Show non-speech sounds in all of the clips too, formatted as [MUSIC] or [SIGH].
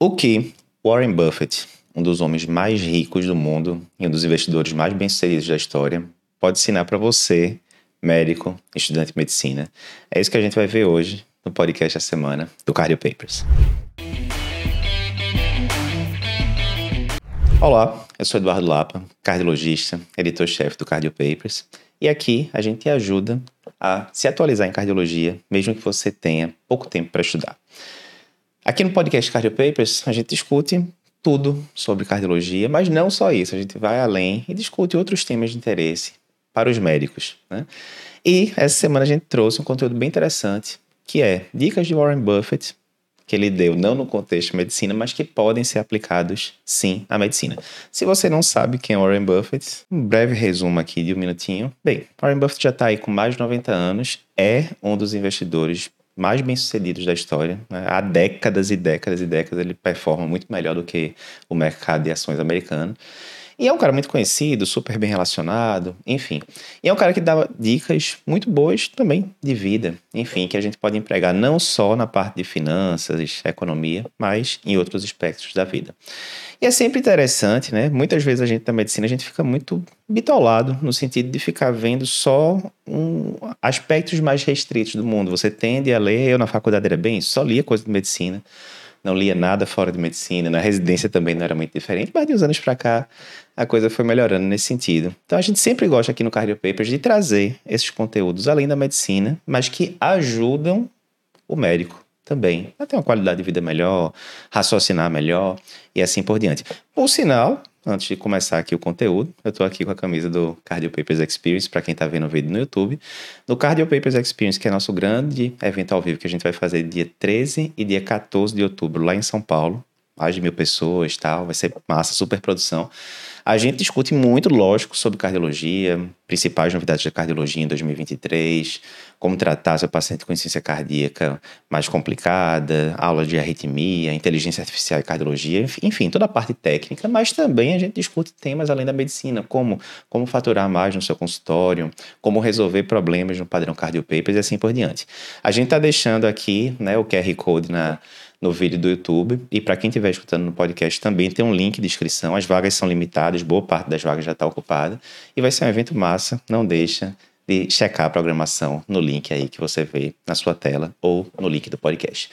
O que Warren Buffett, um dos homens mais ricos do mundo e um dos investidores mais bem-sucedidos da história, pode ensinar para você, médico, estudante de medicina? É isso que a gente vai ver hoje no podcast da semana do Cardio Papers. Olá, eu sou Eduardo Lapa, cardiologista, editor-chefe do Cardio Papers, e aqui a gente te ajuda a se atualizar em cardiologia, mesmo que você tenha pouco tempo para estudar. Aqui no podcast Cardio Papers, a gente discute tudo sobre cardiologia, mas não só isso, a gente vai além e discute outros temas de interesse para os médicos. Né? E essa semana a gente trouxe um conteúdo bem interessante, que é dicas de Warren Buffett, que ele deu não no contexto de medicina, mas que podem ser aplicados sim à medicina. Se você não sabe quem é Warren Buffett, um breve resumo aqui de um minutinho. Bem, Warren Buffett já está aí com mais de 90 anos, é um dos investidores mais bem-sucedidos da história. Né? Há décadas e décadas e décadas ele performa muito melhor do que o mercado de ações americano. E é um cara muito conhecido, super bem relacionado, enfim. E é um cara que dá dicas muito boas também de vida, enfim, que a gente pode empregar não só na parte de finanças, economia, mas em outros aspectos da vida. E é sempre interessante, né? Muitas vezes a gente da medicina a gente fica muito bitolado no sentido de ficar vendo só um, aspectos mais restritos do mundo. Você tende a ler, eu na faculdade era bem, só lia coisa de medicina não lia nada fora de medicina, na residência também não era muito diferente, mas de uns anos para cá a coisa foi melhorando nesse sentido. Então a gente sempre gosta aqui no Cardio Papers de trazer esses conteúdos além da medicina, mas que ajudam o médico também a ter uma qualidade de vida melhor, raciocinar melhor e assim por diante. Por sinal, antes de começar aqui o conteúdo, eu estou aqui com a camisa do Cardio Papers Experience, para quem está vendo o vídeo no YouTube. No Cardio Papers Experience, que é nosso grande evento ao vivo que a gente vai fazer dia 13 e dia 14 de outubro lá em São Paulo. Mais de mil pessoas tal, vai ser massa, super produção. A gente discute muito, lógico, sobre cardiologia, principais novidades da cardiologia em 2023, como tratar seu paciente com insuficiência cardíaca mais complicada, aula de arritmia, inteligência artificial e cardiologia, enfim, toda a parte técnica, mas também a gente discute temas além da medicina, como como faturar mais no seu consultório, como resolver problemas no padrão Cardio Papers e assim por diante. A gente está deixando aqui né, o QR Code na no vídeo do YouTube. E para quem estiver escutando no podcast, também tem um link de inscrição. As vagas são limitadas, boa parte das vagas já está ocupada. E vai ser um evento massa, não deixa de checar a programação no link aí que você vê na sua tela ou no link do podcast.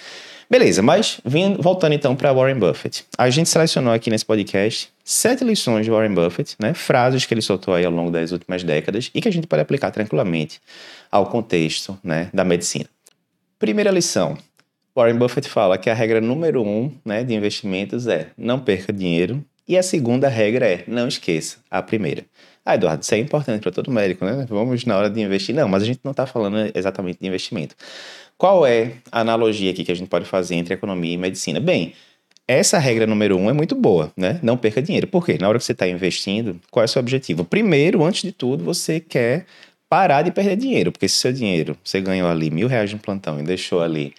Beleza, mas voltando então para Warren Buffett. A gente selecionou aqui nesse podcast sete lições de Warren Buffett, né? frases que ele soltou aí ao longo das últimas décadas e que a gente pode aplicar tranquilamente ao contexto né, da medicina. Primeira lição: Warren Buffett fala que a regra número um né, de investimentos é não perca dinheiro. E a segunda regra é não esqueça a primeira. Ah, Eduardo, isso é importante para todo médico, né? Vamos na hora de investir. Não, mas a gente não está falando exatamente de investimento. Qual é a analogia aqui que a gente pode fazer entre economia e medicina? Bem, essa regra número um é muito boa, né? Não perca dinheiro. Por quê? Na hora que você está investindo, qual é o seu objetivo? Primeiro, antes de tudo, você quer parar de perder dinheiro, porque se seu dinheiro, você ganhou ali mil reais no plantão e deixou ali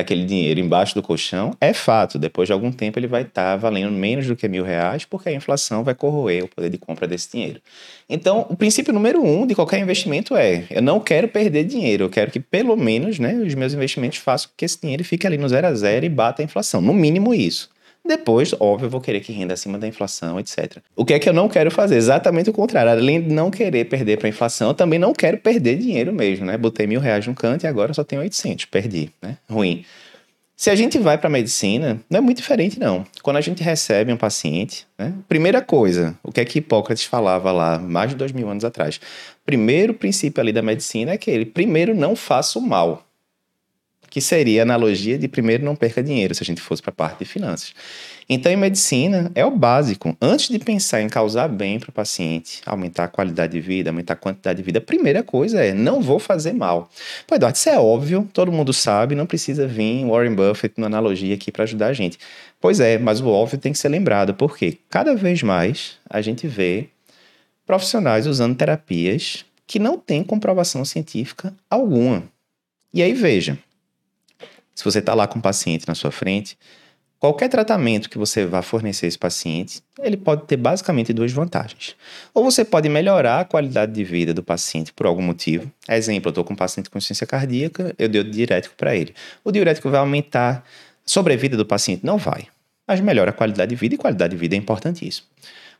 aquele dinheiro embaixo do colchão, é fato, depois de algum tempo ele vai estar tá valendo menos do que mil reais, porque a inflação vai corroer o poder de compra desse dinheiro. Então, o princípio número um de qualquer investimento é: eu não quero perder dinheiro, eu quero que pelo menos né, os meus investimentos façam com que esse dinheiro fique ali no zero a zero e bata a inflação, no mínimo isso. Depois, óbvio, eu vou querer que renda acima da inflação, etc. O que é que eu não quero fazer? Exatamente o contrário. Além de não querer perder para a inflação, eu também não quero perder dinheiro mesmo, né? Botei mil reais no canto e agora só tenho 800. Perdi, né? Ruim. Se a gente vai para a medicina, não é muito diferente, não. Quando a gente recebe um paciente, né? primeira coisa, o que é que Hipócrates falava lá mais de dois mil anos atrás? Primeiro princípio ali da medicina é que ele, primeiro, não faça o mal que seria a analogia de primeiro não perca dinheiro, se a gente fosse para a parte de finanças. Então, em medicina, é o básico. Antes de pensar em causar bem para o paciente, aumentar a qualidade de vida, aumentar a quantidade de vida, a primeira coisa é: não vou fazer mal. Pô, Eduardo, isso é óbvio, todo mundo sabe, não precisa vir Warren Buffett na analogia aqui para ajudar a gente. Pois é, mas o óbvio tem que ser lembrado, porque cada vez mais a gente vê profissionais usando terapias que não têm comprovação científica alguma. E aí, veja, se você está lá com um paciente na sua frente, qualquer tratamento que você vá fornecer a esse paciente, ele pode ter basicamente duas vantagens. Ou você pode melhorar a qualidade de vida do paciente por algum motivo. Exemplo, eu estou com um paciente com insuficiência cardíaca, eu dei o diurético para ele. O diurético vai aumentar a sobrevida do paciente? Não vai. Mas melhora a qualidade de vida e qualidade de vida é importantíssimo.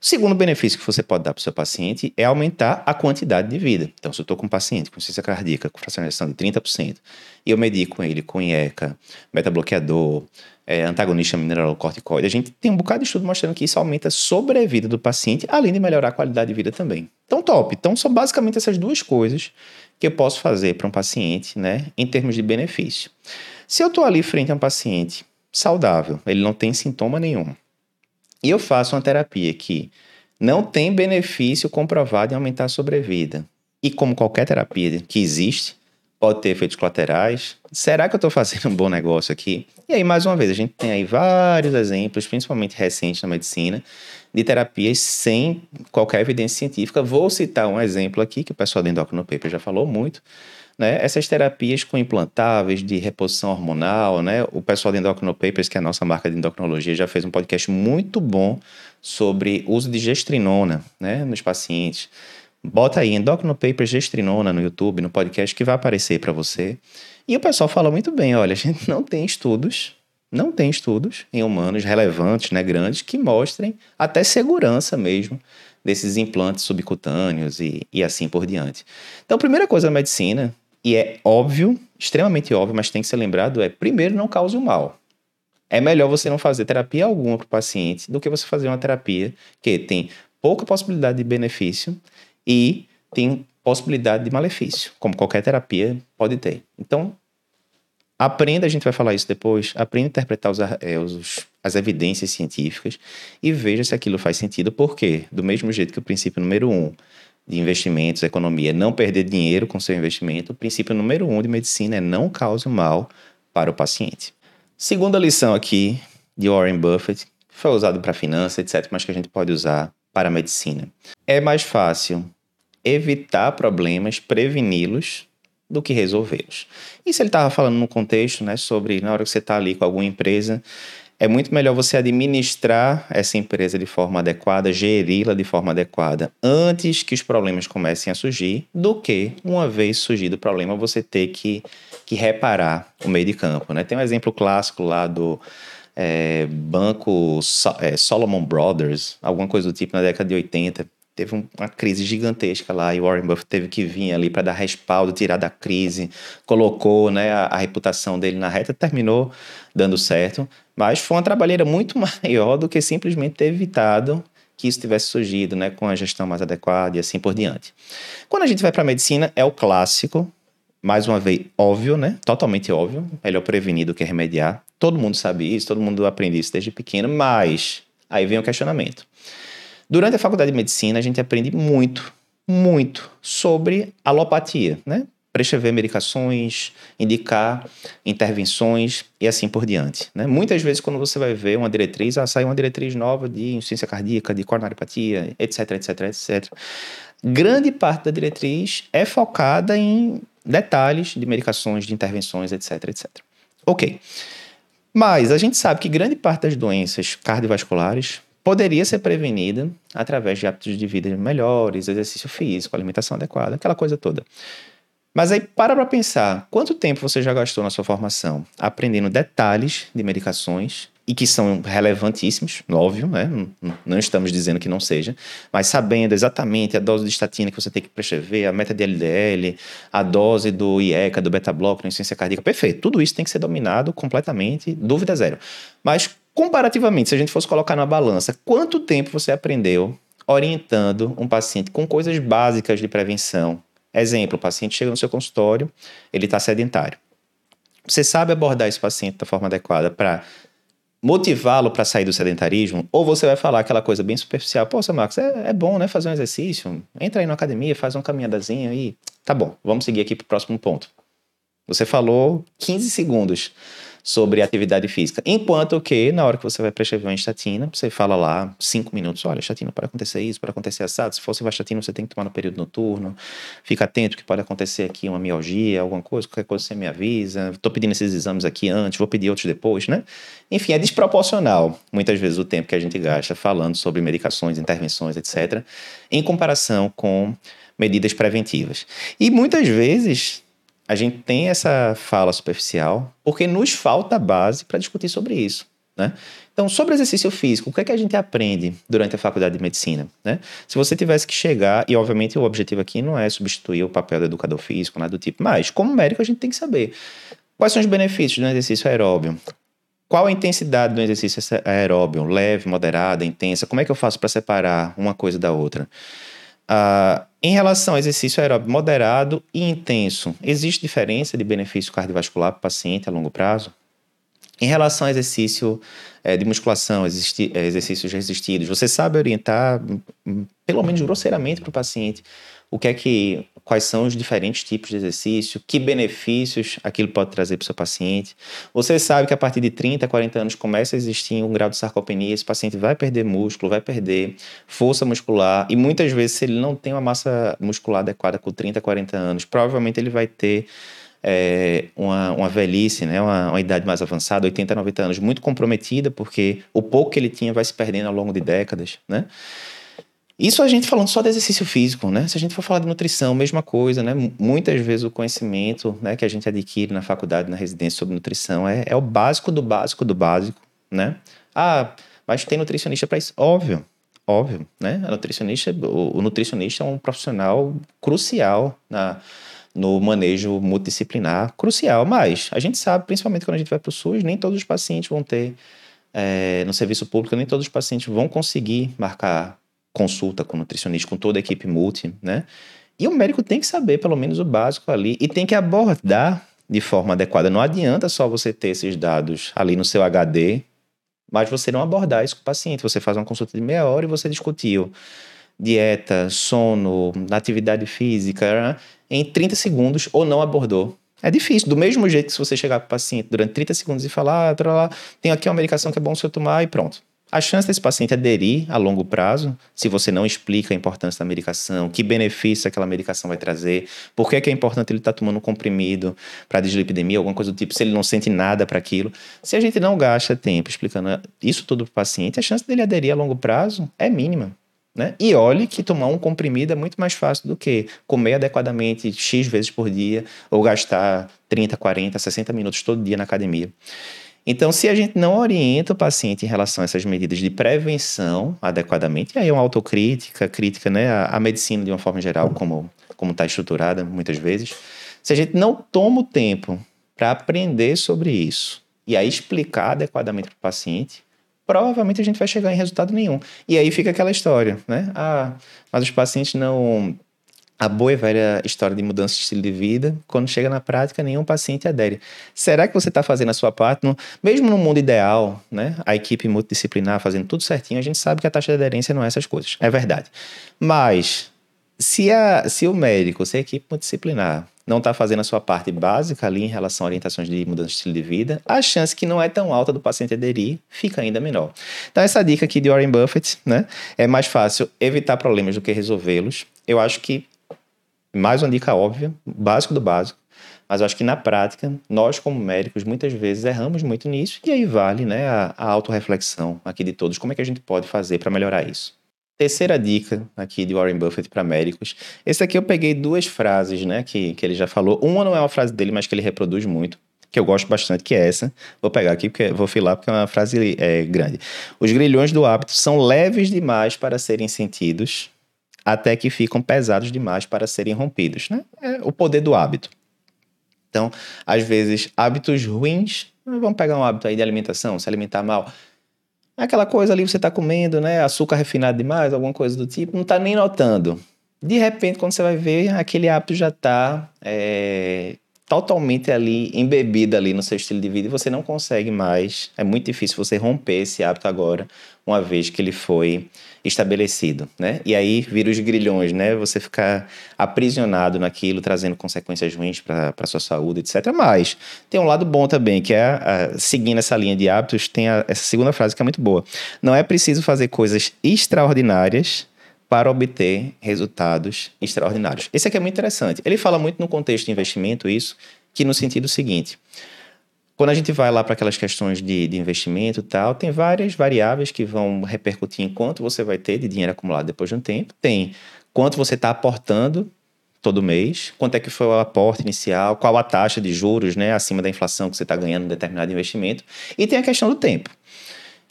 O segundo benefício que você pode dar para o seu paciente é aumentar a quantidade de vida. Então, se eu estou com um paciente com insuficiência cardíaca com fracionação de 30% e eu medico ele com IECA, beta-bloqueador, é, antagonista mineralocorticoide, a gente tem um bocado de estudo mostrando que isso aumenta a sobrevida do paciente, além de melhorar a qualidade de vida também. Então, top. Então, são basicamente essas duas coisas que eu posso fazer para um paciente, né, em termos de benefício. Se eu estou ali frente a um paciente saudável, ele não tem sintoma nenhum, e eu faço uma terapia que não tem benefício comprovado em aumentar a sobrevida, e como qualquer terapia que existe, pode ter efeitos colaterais. Será que eu estou fazendo um bom negócio aqui? E aí, mais uma vez, a gente tem aí vários exemplos, principalmente recentes na medicina, de terapias sem qualquer evidência científica. Vou citar um exemplo aqui, que o pessoal do Endocrino Paper já falou muito, né? Essas terapias com implantáveis de reposição hormonal, né? O pessoal do Endocrino Papers, que é a nossa marca de endocrinologia, já fez um podcast muito bom sobre uso de gestrinona, né, nos pacientes. Bota aí Endocrino Papers Gestrinona no YouTube, no podcast que vai aparecer para você. E o pessoal fala muito bem, olha, [LAUGHS] a gente não tem estudos não tem estudos em humanos relevantes, né, grandes, que mostrem até segurança mesmo desses implantes subcutâneos e, e assim por diante. Então, primeira coisa da medicina, e é óbvio, extremamente óbvio, mas tem que ser lembrado, é primeiro não cause o mal. É melhor você não fazer terapia alguma para o paciente do que você fazer uma terapia que tem pouca possibilidade de benefício e tem possibilidade de malefício, como qualquer terapia pode ter. Então, Aprenda, a gente vai falar isso depois, aprenda a interpretar os, é, os, as evidências científicas e veja se aquilo faz sentido. Por quê? Do mesmo jeito que o princípio número um de investimentos, economia, não perder dinheiro com seu investimento, o princípio número um de medicina é não cause mal para o paciente. Segunda lição aqui de Warren Buffett, foi usado para finanças, etc., mas que a gente pode usar para a medicina. É mais fácil evitar problemas, preveni-los, do que resolvê-los. Isso ele estava falando no contexto, né, sobre na hora que você está ali com alguma empresa, é muito melhor você administrar essa empresa de forma adequada, geri-la de forma adequada antes que os problemas comecem a surgir, do que, uma vez surgido o problema, você ter que, que reparar o meio de campo. Né? Tem um exemplo clássico lá do é, banco é, Solomon Brothers, alguma coisa do tipo, na década de 80 teve uma crise gigantesca lá e Warren Buffett teve que vir ali para dar respaldo, tirar da crise, colocou né, a, a, reputação dele na reta, terminou dando certo, mas foi uma trabalheira muito [LAUGHS] maior do que simplesmente ter evitado que isso tivesse surgido né, com a gestão mais adequada e assim por diante. Quando a gente vai para a medicina, é o clássico, mais uma vez, óbvio, né? Totalmente óbvio. Melhor prevenir do que remediar. Todo mundo sabe isso, todo mundo aprende isso desde pequeno, mas aí vem o questionamento. Durante a faculdade de medicina, a gente aprende muito, muito sobre alopatia, né? prescrever medicações, indicar intervenções e assim por diante. Né? Muitas vezes, quando você vai ver uma diretriz, ah, sai uma diretriz nova de insuficiência cardíaca, de coronariopatia, etc, etc, etc. Grande parte da diretriz é focada em detalhes de medicações, de intervenções, etc, etc. Ok. Mas a gente sabe que grande parte das doenças cardiovasculares poderia ser prevenida através de hábitos de vida melhores, exercício físico, alimentação adequada, aquela coisa toda. Mas aí para para pensar, quanto tempo você já gastou na sua formação aprendendo detalhes de medicações e que são relevantíssimos, óbvio, né? Não, não, estamos dizendo que não seja, mas sabendo exatamente a dose de estatina que você tem que prescrever, a meta de LDL, a dose do IECA, do beta-bloco, na insuficiência cardíaca, perfeito. Tudo isso tem que ser dominado completamente, dúvida zero. Mas comparativamente, se a gente fosse colocar na balança, quanto tempo você aprendeu orientando um paciente com coisas básicas de prevenção? Exemplo, o paciente chega no seu consultório, ele está sedentário. Você sabe abordar esse paciente da forma adequada para motivá-lo para sair do sedentarismo, ou você vai falar aquela coisa bem superficial, poxa, Marcos, é, é, bom, né, fazer um exercício, entra aí na academia, faz uma caminhadazinha e tá bom, vamos seguir aqui para o próximo ponto. Você falou 15 segundos sobre atividade física. Enquanto que, na hora que você vai prescrever uma estatina, você fala lá cinco minutos, olha, estatina pode acontecer isso, pode acontecer assado, se fosse vastatina você tem que tomar no período noturno, fica atento que pode acontecer aqui uma mialgia, alguma coisa, qualquer coisa você me avisa, estou pedindo esses exames aqui antes, vou pedir outros depois, né? Enfim, é desproporcional, muitas vezes, o tempo que a gente gasta falando sobre medicações, intervenções, etc., em comparação com medidas preventivas. E muitas vezes a gente tem essa fala superficial porque nos falta base para discutir sobre isso. Né? Então, sobre exercício físico, o que é que a gente aprende durante a faculdade de medicina? Né? Se você tivesse que chegar, e obviamente o objetivo aqui não é substituir o papel do educador físico, nada do tipo, mas como médico a gente tem que saber quais são os benefícios do exercício aeróbio, qual a intensidade do exercício aeróbio, leve, moderada, intensa, como é que eu faço para separar uma coisa da outra? Uh, em relação ao exercício aeróbio moderado e intenso, existe diferença de benefício cardiovascular para o paciente a longo prazo? Em relação ao exercício é, de musculação, é, exercícios resistidos, você sabe orientar, hum, pelo menos grosseiramente, para o paciente o que é que, quais são os diferentes tipos de exercício, que benefícios aquilo pode trazer para o seu paciente. Você sabe que a partir de 30, 40 anos começa a existir um grau de sarcopenia, esse paciente vai perder músculo, vai perder força muscular, e muitas vezes, se ele não tem uma massa muscular adequada com 30, 40 anos, provavelmente ele vai ter é, uma, uma velhice, né, uma, uma, idade mais avançada, 80, 90 anos, muito comprometida, porque o pouco que ele tinha vai se perdendo ao longo de décadas, né? Isso a gente falando só de exercício físico, né? Se a gente for falar de nutrição, mesma coisa, né? Muitas vezes o conhecimento né, que a gente adquire na faculdade, na residência sobre nutrição é, é o básico do básico do básico, né? Ah, mas tem nutricionista para isso? Óbvio, óbvio, né? A nutricionista, o, o nutricionista é um profissional crucial na no manejo multidisciplinar crucial. Mas a gente sabe, principalmente quando a gente vai para o SUS, nem todos os pacientes vão ter, é, no serviço público, nem todos os pacientes vão conseguir marcar consulta com nutricionista, com toda a equipe multi, né? E o médico tem que saber pelo menos o básico ali e tem que abordar de forma adequada. Não adianta só você ter esses dados ali no seu HD, mas você não abordar isso com o paciente. Você faz uma consulta de meia hora e você discutiu dieta, sono, atividade física, né? em 30 segundos ou não abordou. É difícil. Do mesmo jeito que se você chegar para o paciente durante 30 segundos e falar, ah, tem aqui uma medicação que é bom você tomar e pronto. A chance desse paciente aderir a longo prazo, se você não explica a importância da medicação, que benefício aquela medicação vai trazer, por que é, é importante ele estar tá tomando um comprimido para dislipidemia, alguma coisa do tipo, se ele não sente nada para aquilo. Se a gente não gasta tempo explicando isso tudo para o paciente, a chance dele aderir a longo prazo é mínima. Né? E olhe que tomar um comprimido é muito mais fácil do que comer adequadamente X vezes por dia ou gastar 30, 40, 60 minutos todo dia na academia. Então, se a gente não orienta o paciente em relação a essas medidas de prevenção adequadamente, aí é uma autocrítica, crítica né, à, medicina de uma forma geral, como como está estruturada muitas vezes, se a gente não toma o tempo para aprender sobre isso e aí explicar adequadamente para o paciente, provavelmente a gente vai chegar em resultado nenhum. E aí fica aquela história, né? Ah, mas os pacientes não. A boa e velha história de mudança de estilo de vida, quando chega na prática, nenhum paciente adere. Será que você está fazendo a sua parte? No, mesmo no mundo ideal, né? A equipe multidisciplinar fazendo tudo certinho, a gente sabe que a taxa de aderência não é essas coisas. É verdade. Mas se, a, se o médico, se a equipe multidisciplinar não está fazendo a sua parte básica ali em relação a orientações de mudança de estilo de vida, a chance que não é tão alta do paciente aderir fica ainda menor. Então, essa dica aqui de Warren Buffett, né? É mais fácil evitar problemas do que resolvê-los. Eu acho que, mais uma dica óbvia, básico do básico, mas acho que na prática, nós como médicos, muitas vezes erramos muito nisso, e aí vale né, a, a autorreflexão aqui de todos, como é que a gente pode fazer para melhorar isso. Terceira dica aqui de Warren Buffett para médicos. Esse aqui eu peguei duas frases, né, que, que ele já falou. Uma não é uma frase dele, mas que ele reproduz muito, que eu gosto bastante, que é essa. Vou pegar aqui, porque vou filar, porque é uma frase é, grande. Os grilhões do hábito são leves demais para serem sentidos, até que ficam pesados demais para serem rompidos. Né? É o poder do hábito. Então, às vezes, hábitos ruins, vamos pegar um hábito aí de alimentação, se alimentar mal Aquela coisa ali você está comendo, né? Açúcar refinado demais, alguma coisa do tipo, não está nem notando. De repente, quando você vai ver, aquele hábito já está é, totalmente ali embebido ali no seu estilo de vida e você não consegue mais. É muito difícil você romper esse hábito agora, uma vez que ele foi estabelecido, né? E aí vira os grilhões, né? Você ficar aprisionado naquilo, trazendo consequências ruins para sua saúde, etc. Mas tem um lado bom também, que é, a, seguindo essa linha de hábitos, tem a, essa segunda frase que é muito boa. Não é preciso fazer coisas extraordinárias para obter resultados extraordinários. Esse aqui é muito interessante. Ele fala muito no contexto de investimento, isso, que no sentido seguinte. Quando a gente vai lá para aquelas questões de, de investimento e tal, tem várias variáveis que vão repercutir em quanto você vai ter de dinheiro acumulado depois de um tempo. Tem quanto você está aportando todo mês, quanto é que foi o aporte inicial, qual a taxa de juros né, acima da inflação que você está ganhando em determinado investimento. E tem a questão do tempo.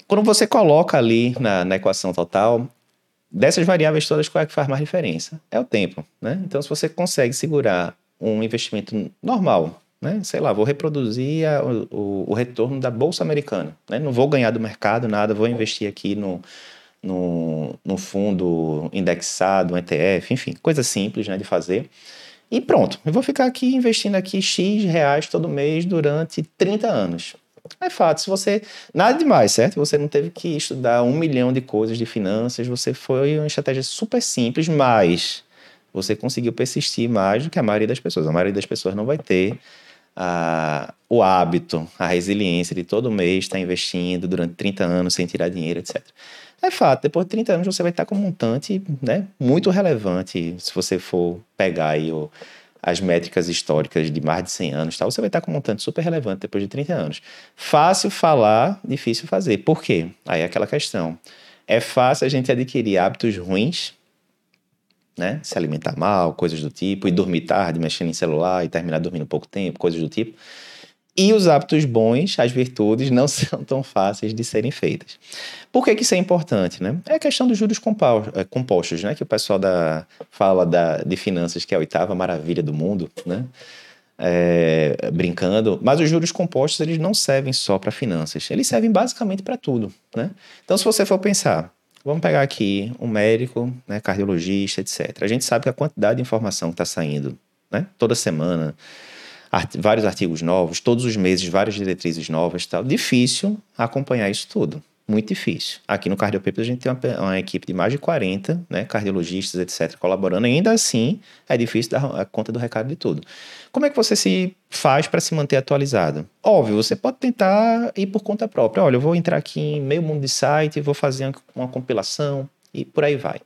Quando você coloca ali na, na equação total, dessas variáveis todas, qual é que faz mais diferença? É o tempo, né? Então, se você consegue segurar um investimento normal, né? Sei lá, vou reproduzir a, o, o, retorno da bolsa americana, né? Não vou ganhar do mercado nada, vou investir aqui no, no, no fundo indexado, um ETF, enfim, coisa simples, né, de fazer. E pronto, eu vou ficar aqui investindo aqui X reais todo mês durante 30 anos. É fato, se você. Nada demais, certo? Você não teve que estudar um milhão de coisas de finanças, você foi uma estratégia super simples, mas você conseguiu persistir mais do que a maioria das pessoas. A maioria das pessoas não vai ter a, o hábito, a resiliência de todo mês estar investindo durante 30 anos sem tirar dinheiro, etc. É fato, depois de 30 anos você vai estar com um montante né, muito relevante se você for pegar aí o as métricas históricas de mais de 100 anos, tal, você vai estar com um montante super relevante depois de 30 anos. Fácil falar, difícil fazer. Por quê? Aí é aquela questão. É fácil a gente adquirir hábitos ruins, né? Se alimentar mal, coisas do tipo, e dormir tarde, mexendo em celular e terminar dormindo pouco tempo, coisas do tipo. E os hábitos bons, as virtudes, não [LAUGHS] são tão fáceis de serem feitas. Por que, que isso é importante? Né? É a questão dos juros é, compostos, né? que o pessoal da, fala da, de finanças, que é a oitava maravilha do mundo, né? É, brincando, mas os juros compostos eles não servem só para finanças, eles servem basicamente para tudo. Né? Então, se você for pensar, vamos pegar aqui um médico, né, cardiologista, etc. A gente sabe que a quantidade de informação que está saindo né, toda semana, art vários artigos novos, todos os meses várias diretrizes novas tal. Difícil acompanhar isso tudo. Muito difícil. Aqui no Cardiopapers a gente tem uma, uma, equipe de mais de 40 né, cardiologistas, etc., colaborando. Ainda assim, é difícil dar conta do recado de tudo. Como é que você se faz para se manter atualizado? Óbvio, você pode tentar ir por conta própria. Olha, eu vou entrar aqui em meio mundo de site, vou fazer uma, uma compilação e por aí vai.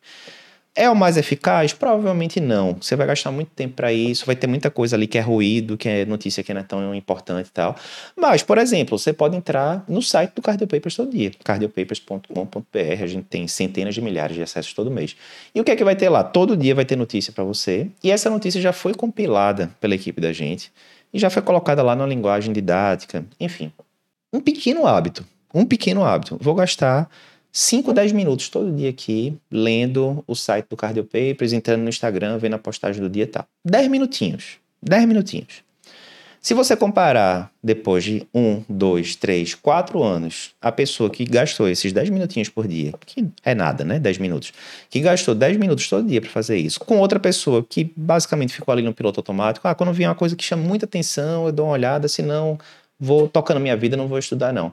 É o mais eficaz? Provavelmente não. Você vai gastar muito tempo para isso, vai ter muita coisa ali que é ruído, que é notícia que não é tão importante e tal. Mas, por exemplo, você pode entrar no site do Cardiopapers todo dia, cardiopapers.com.br. A gente tem centenas de milhares de acessos todo mês. E o que é que vai ter lá? Todo dia vai ter notícia para você, e essa notícia já foi compilada pela equipe da gente e já foi colocada lá na linguagem didática. Enfim, um pequeno hábito. Um pequeno hábito. Vou gastar 5, 10 minutos todo dia aqui, lendo o site do Cardio Papers, entrando no Instagram, vendo a postagem do dia e tal. 10 minutinhos. 10 minutinhos. Se você comparar depois de 1, 2, 3, 4 anos, a pessoa que gastou esses 10 minutinhos por dia, que é nada, né? 10 minutos, que gastou 10 minutos todo dia para fazer isso, com outra pessoa que basicamente ficou ali no piloto automático, ah, quando vier uma coisa que chama muita atenção, eu dou uma olhada, senão vou tocando minha vida, não vou estudar não.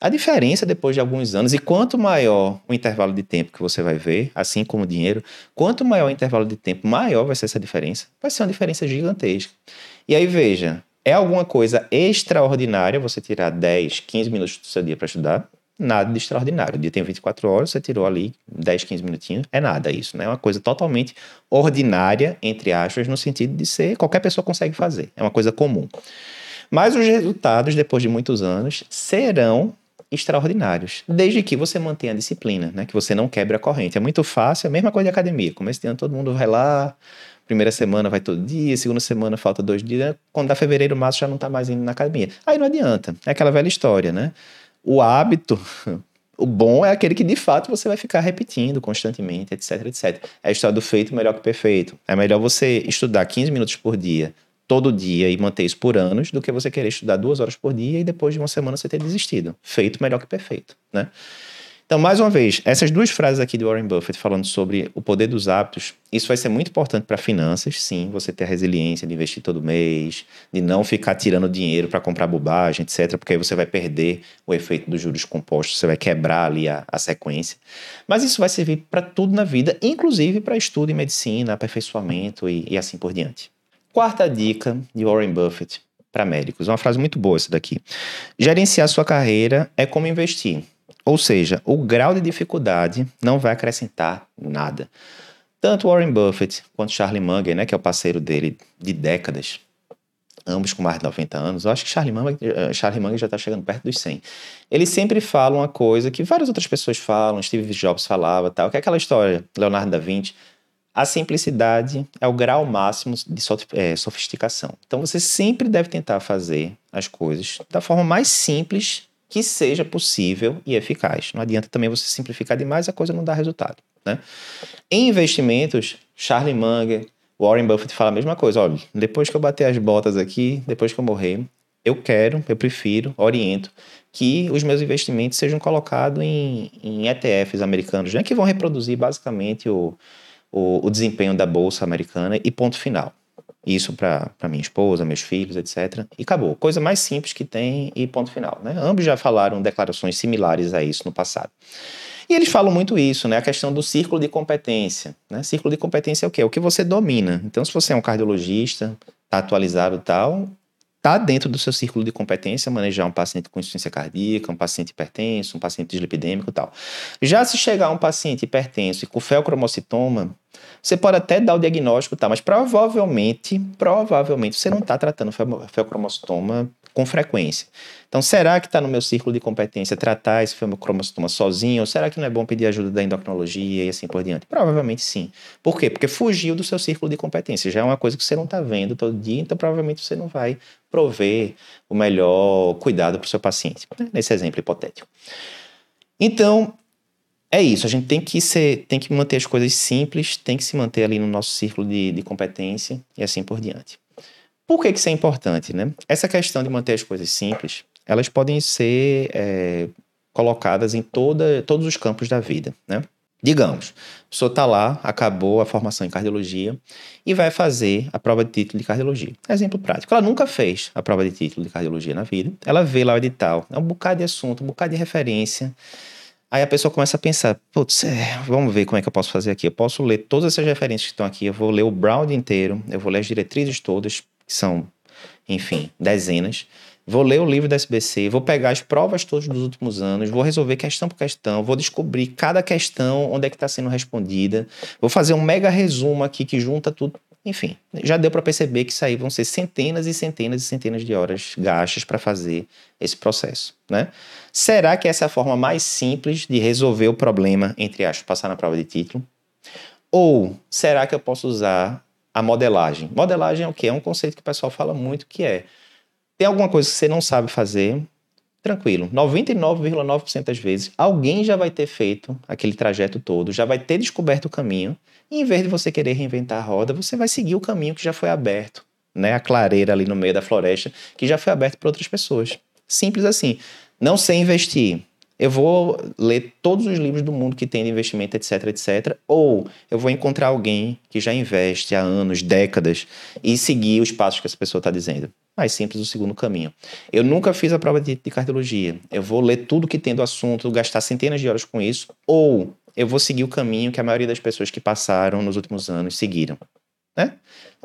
A diferença depois de alguns anos, e quanto maior o intervalo de tempo que você vai ver, assim como o dinheiro, quanto maior o intervalo de tempo, maior vai ser essa diferença. Vai ser uma diferença gigantesca. E aí veja, é alguma coisa extraordinária você tirar 10, 15 minutos do seu dia para estudar? Nada de extraordinário. O dia tem 24 horas, você tirou ali 10, 15 minutinhos. É nada isso, né? É uma coisa totalmente ordinária, entre aspas, no sentido de ser qualquer pessoa consegue fazer. É uma coisa comum. Mas os resultados, depois de muitos anos, serão extraordinários, desde que você mantenha a disciplina, né? que você não quebre a corrente. É muito fácil, é a mesma coisa de academia. Começo de ano todo mundo vai lá, primeira semana vai todo dia, segunda semana falta dois dias, quando dá fevereiro, março já não está mais indo na academia. Aí não adianta, é aquela velha história, né? O hábito, [LAUGHS] o bom é aquele que de fato você vai ficar repetindo constantemente, etc, etc. É a história do feito melhor que perfeito. É melhor você estudar 15 minutos por dia todo dia e manter isso por anos do que você querer estudar duas horas por dia e depois de uma semana você ter desistido. Feito melhor que perfeito, né? Então, mais uma vez, essas duas frases aqui de Warren Buffett falando sobre o poder dos hábitos, isso vai ser muito importante para finanças, sim, você ter a resiliência de investir todo mês, de não ficar tirando dinheiro para comprar bobagem, etc, porque aí você vai perder o efeito dos juros compostos, você vai quebrar ali a, a sequência. Mas isso vai servir para tudo na vida, inclusive para estudo em medicina, aperfeiçoamento e, e assim por diante. Quarta dica de Warren Buffett para médicos, uma frase muito boa essa daqui. Gerenciar sua carreira é como investir. Ou seja, o grau de dificuldade não vai acrescentar nada. Tanto Warren Buffett quanto Charlie Munger, né, que é o parceiro dele de décadas, ambos com mais de 90 anos, eu acho que Charlie Munger, eh, Charlie Munger já está chegando perto dos 100. Eles sempre falam uma coisa que várias outras pessoas falam, Steve Jobs falava, tal, que é aquela história, Leonardo da Vinci, a simplicidade é o grau máximo de é, sofisticação. Então você sempre deve tentar fazer as coisas da forma mais simples que seja possível e eficaz. Não adianta também você simplificar demais, a coisa não dá resultado. Né? Em investimentos, Charlie Munger, Warren Buffett fala a mesma coisa. Olha, depois que eu bater as botas aqui, depois que eu morrer, eu quero, eu prefiro, oriento que os meus investimentos sejam colocados em, em ETFs americanos, né, que vão reproduzir basicamente o, o, o desempenho da bolsa americana e ponto final. Isso para minha esposa, meus filhos, etc. E acabou. Coisa mais simples que tem e ponto final. Né? Ambos já falaram declarações similares a isso no passado. E eles falam muito isso, né? A questão do círculo de competência. Né? Círculo de competência é o quê? É o que você domina. Então, se você é um cardiologista, está atualizado e tal, está dentro do seu círculo de competência manejar um paciente com insuficiência cardíaca, um paciente hipertenso, um paciente dislipidêmico e tal. Já se chegar um paciente hipertenso e com felcromocitoma, você pode até dar o diagnóstico, tá, mas provavelmente, provavelmente você não está tratando felcromocitoma com frequência. Então, será que está no meu círculo de competência tratar esse felcromocitoma sozinho? Ou será que não é bom pedir ajuda da endocrinologia e assim por diante? Provavelmente sim. Por quê? Porque fugiu do seu círculo de competência. Já é uma coisa que você não está vendo todo dia, então provavelmente você não vai prover o melhor cuidado para o seu paciente. Nesse exemplo hipotético. Então, é isso, a gente tem que ser, tem que manter as coisas simples, tem que se manter ali no nosso círculo de, de competência e assim por diante. Por que, que isso é importante, né? Essa questão de manter as coisas simples, elas podem ser é, colocadas em toda, todos os campos da vida, né? Digamos, a pessoa está lá, acabou a formação em cardiologia e vai fazer a prova de título de cardiologia. Exemplo prático, ela nunca fez a prova de título de cardiologia na vida, ela vê lá o edital, é um bocado de assunto, um bocado de referência, Aí a pessoa começa a pensar, putz, é, vamos ver como é que eu posso fazer aqui. Eu posso ler todas essas referências que estão aqui, eu vou ler o Brown inteiro, eu vou ler as diretrizes todas, que são, enfim, dezenas. Vou ler o livro da SBC, vou pegar as provas todas dos últimos anos, vou resolver questão por questão, vou descobrir cada questão, onde é que está sendo respondida. Vou fazer um mega resumo aqui que junta tudo. Enfim, já deu para perceber que isso aí vão ser centenas e centenas e centenas de horas gastas para fazer esse processo, né? Será que essa é a forma mais simples de resolver o problema, entre aspas, passar na prova de título? Ou será que eu posso usar a modelagem? Modelagem é o quê? É um conceito que o pessoal fala muito que é tem alguma coisa que você não sabe fazer, tranquilo. 99,9% das vezes, alguém já vai ter feito aquele trajeto todo, já vai ter descoberto o caminho, e em vez de você querer reinventar a roda, você vai seguir o caminho que já foi aberto, né? A clareira ali no meio da floresta, que já foi aberto para outras pessoas. Simples assim. Não sei investir. Eu vou ler todos os livros do mundo que tem de investimento, etc, etc. Ou eu vou encontrar alguém que já investe há anos, décadas, e seguir os passos que essa pessoa está dizendo mais simples o segundo caminho. Eu nunca fiz a prova de, de cardiologia. Eu vou ler tudo que tem do assunto, gastar centenas de horas com isso, ou eu vou seguir o caminho que a maioria das pessoas que passaram nos últimos anos seguiram. Né?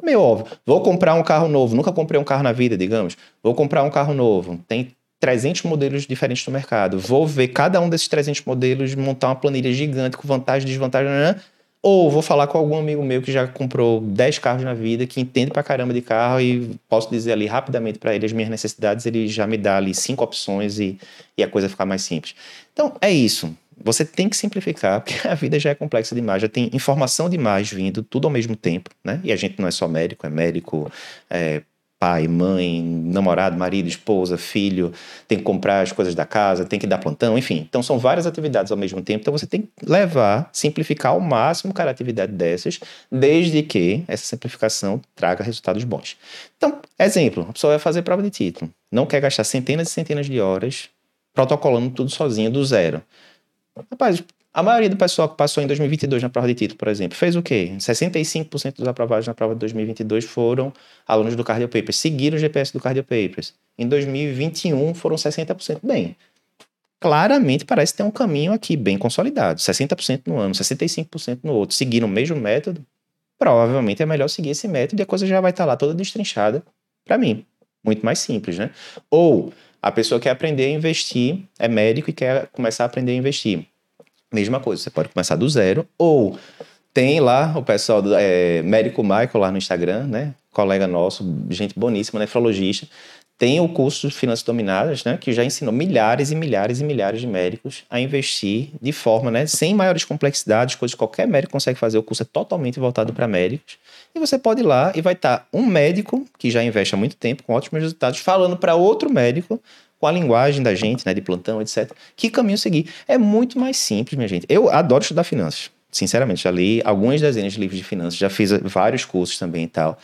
Meio óbvio. Vou comprar um carro novo. Nunca comprei um carro na vida, digamos. Vou comprar um carro novo. Tem 300 modelos diferentes no mercado. Vou ver cada um desses 300 modelos, montar uma planilha gigante com vantagem, desvantagem? Ou vou falar com algum amigo meu que já comprou 10 carros na vida, que entende pra caramba de carro e posso dizer ali rapidamente para ele as minhas necessidades, ele já me dá ali cinco opções e, e a coisa fica mais simples. Então, é isso. Você tem que simplificar, [LAUGHS] porque a vida já é complexa demais, já tem informação demais vindo, tudo ao mesmo tempo, né? E a gente não é só médico, é médico, é, pai, mãe, namorado, marido, esposa, filho, tem que comprar as coisas da casa, tem que dar plantão, enfim. Então são várias atividades ao mesmo tempo, então você tem que levar, simplificar ao máximo cada atividade dessas, desde que essa simplificação traga resultados bons. Então, exemplo, a pessoa vai fazer prova de título, não quer gastar centenas e centenas de horas protocolando tudo sozinho do zero. Rapaz, a maioria do pessoal que passou em 2022 na prova de título, por exemplo, fez o quê? 65% dos aprovados na prova de 2022 foram alunos do Cardio Papers, seguiram o GPS do Cardio Papers. Em 2021 foram 60%. Bem, claramente parece ter um caminho aqui bem consolidado. 60% no ano, 65% no outro. Seguiram o mesmo método? Provavelmente é melhor seguir esse método e a coisa já vai estar lá toda destrinchada para mim. Muito mais simples, né? Ou a pessoa quer aprender a investir, é médico e quer começar a aprender a investir Mesma coisa, você pode começar do zero, ou tem lá o pessoal do é, Médico Michael lá no Instagram, né? Colega nosso, gente boníssima, nefrologista. Tem o curso de Finanças Dominadas, né? Que já ensinou milhares e milhares e milhares de médicos a investir de forma, né? Sem maiores complexidades, coisas que qualquer médico consegue fazer. O curso é totalmente voltado para médicos. E você pode ir lá e vai estar um médico que já investe há muito tempo, com ótimos resultados, falando para outro médico com a linguagem da gente, né, de plantão, etc. Que caminho seguir? É muito mais simples, minha gente. Eu adoro estudar finanças. Sinceramente, já li algumas dezenas de livros de finanças, já fiz vários cursos também e tal.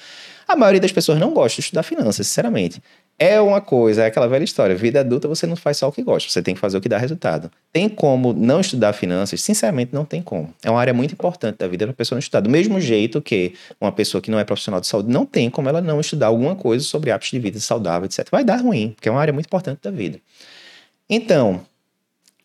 A maioria das pessoas não gosta de estudar finanças, sinceramente. É uma coisa, é aquela velha história. Vida adulta você não faz só o que gosta, você tem que fazer o que dá resultado. Tem como não estudar finanças? Sinceramente, não tem como. É uma área muito importante da vida para a pessoa não estudar. Do mesmo jeito que uma pessoa que não é profissional de saúde não tem como ela não estudar alguma coisa sobre hábitos de vida saudável, etc. Vai dar ruim, porque é uma área muito importante da vida. Então,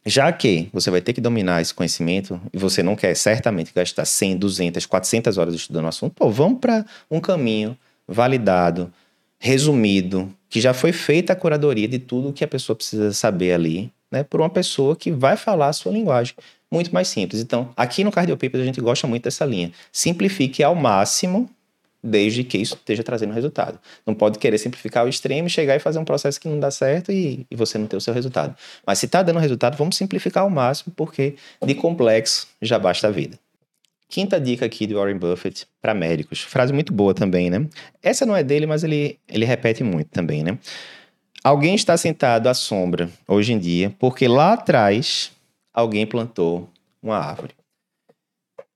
já que você vai ter que dominar esse conhecimento e você não quer certamente gastar 100, 200, 400 horas estudando o assunto, pô, vamos para um caminho validado, resumido, que já foi feita a curadoria de tudo que a pessoa precisa saber ali, né, por uma pessoa que vai falar a sua linguagem muito mais simples. Então, aqui no Cardiopapers a gente gosta muito dessa linha. Simplifique ao máximo, desde que isso esteja trazendo resultado. Não pode querer simplificar ao extremo e chegar e fazer um processo que não dá certo e, e você não ter o seu resultado. Mas se está dando resultado, vamos simplificar ao máximo, porque de complexo já basta a vida. Quinta dica aqui do Warren Buffett para médicos. Frase muito boa também, né? Essa não é dele, mas ele, ele repete muito também, né? Alguém está sentado à sombra hoje em dia porque lá atrás alguém plantou uma árvore.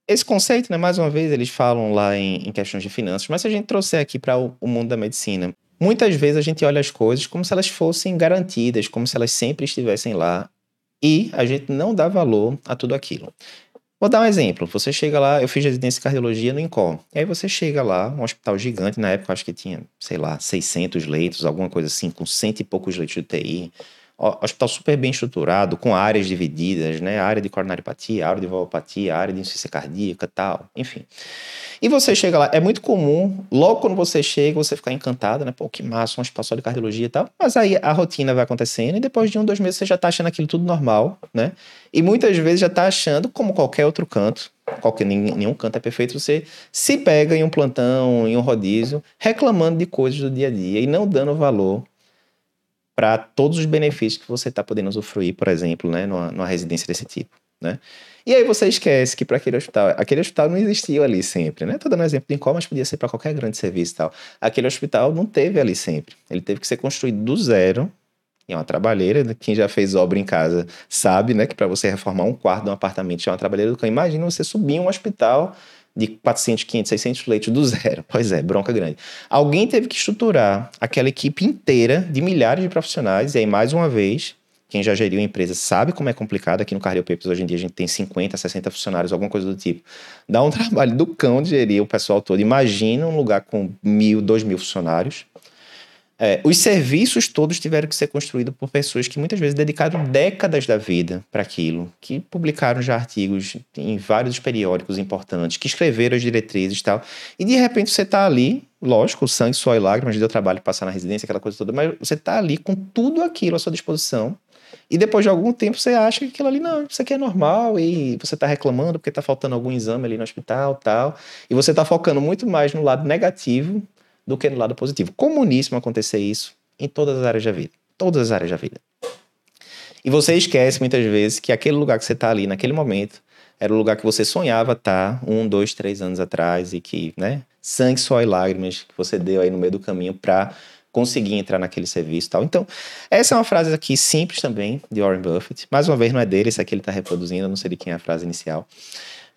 Esse conceito, né, mais uma vez, eles falam lá em, em questões de finanças, mas se a gente trouxer aqui para o, o mundo da medicina, muitas vezes a gente olha as coisas como se elas fossem garantidas, como se elas sempre estivessem lá, e a gente não dá valor a tudo aquilo. Vou dar um exemplo. Você chega lá, eu fiz residência de cardiologia no INCOM. E aí você chega lá, um hospital gigante, na época acho que tinha, sei lá, 600 leitos, alguma coisa assim, com cento e poucos leitos de UTI. Hospital super bem estruturado, com áreas divididas, né? Área de coronariopatia, área de valvopatia, área de insuficiência cardíaca tal, enfim. E você chega lá, é muito comum, logo quando você chega, você ficar encantado, né? Pô, que massa, um hospital só de cardiologia e tal. Mas aí a rotina vai acontecendo e depois de um, dois meses você já tá achando aquilo tudo normal, né? E muitas vezes já tá achando, como qualquer outro canto, qualquer, nenhum canto é perfeito, você se pega em um plantão, em um rodízio, reclamando de coisas do dia a dia e não dando valor para todos os benefícios que você está podendo usufruir, por exemplo, né, numa, numa residência desse tipo, né? E aí você esquece que para aquele hospital, aquele hospital não existiu ali sempre, né? Tô dando exemplo de qual, mas podia ser para qualquer grande serviço e tal. Aquele hospital não teve ali sempre. Ele teve que ser construído do zero. É uma trabalheira, né? quem já fez obra em casa sabe, né, que para você reformar um quarto de um apartamento é uma trabalheira do cão. Imagina você subir um hospital de 400, 500, 600 leitos do [LAUGHS] zero. Pois é, bronca grande. Alguém teve que estruturar aquela equipe inteira de milhares de profissionais, e aí, mais uma vez, quem já geriu empresa sabe como é complicado. Aqui no Cardio Papers, hoje em dia, a gente tem 50, 60 funcionários, alguma coisa do tipo. Dá um [LAUGHS] trabalho do cão de gerir o pessoal todo. Imagina um lugar com mil, dois mil funcionários. É, os serviços todos tiveram que ser construídos por pessoas que muitas vezes dedicaram décadas da vida para aquilo, que publicaram já artigos em vários periódicos importantes, que escreveram as diretrizes e tal. E de repente você está ali, lógico, sangue, suor e lágrimas, deu trabalho passar na residência, aquela coisa toda, mas você está ali com tudo aquilo à sua disposição e depois de algum tempo você acha que aquilo ali, não, isso aqui é normal e você está reclamando porque está faltando algum exame ali no hospital tal. E você está focando muito mais no lado negativo do que no lado positivo. Comuníssimo acontecer isso em todas as áreas da vida. Todas as áreas da vida. E você esquece muitas vezes que aquele lugar que você está ali naquele momento era o lugar que você sonhava estar um, dois, três anos atrás e que, né, sangue, suor e lágrimas que você deu aí no meio do caminho para conseguir entrar naquele serviço e tal. Então, essa é uma frase aqui simples também, de Warren Buffett. Mais uma vez, não é dele, isso aqui ele está reproduzindo, não sei de quem é a frase inicial,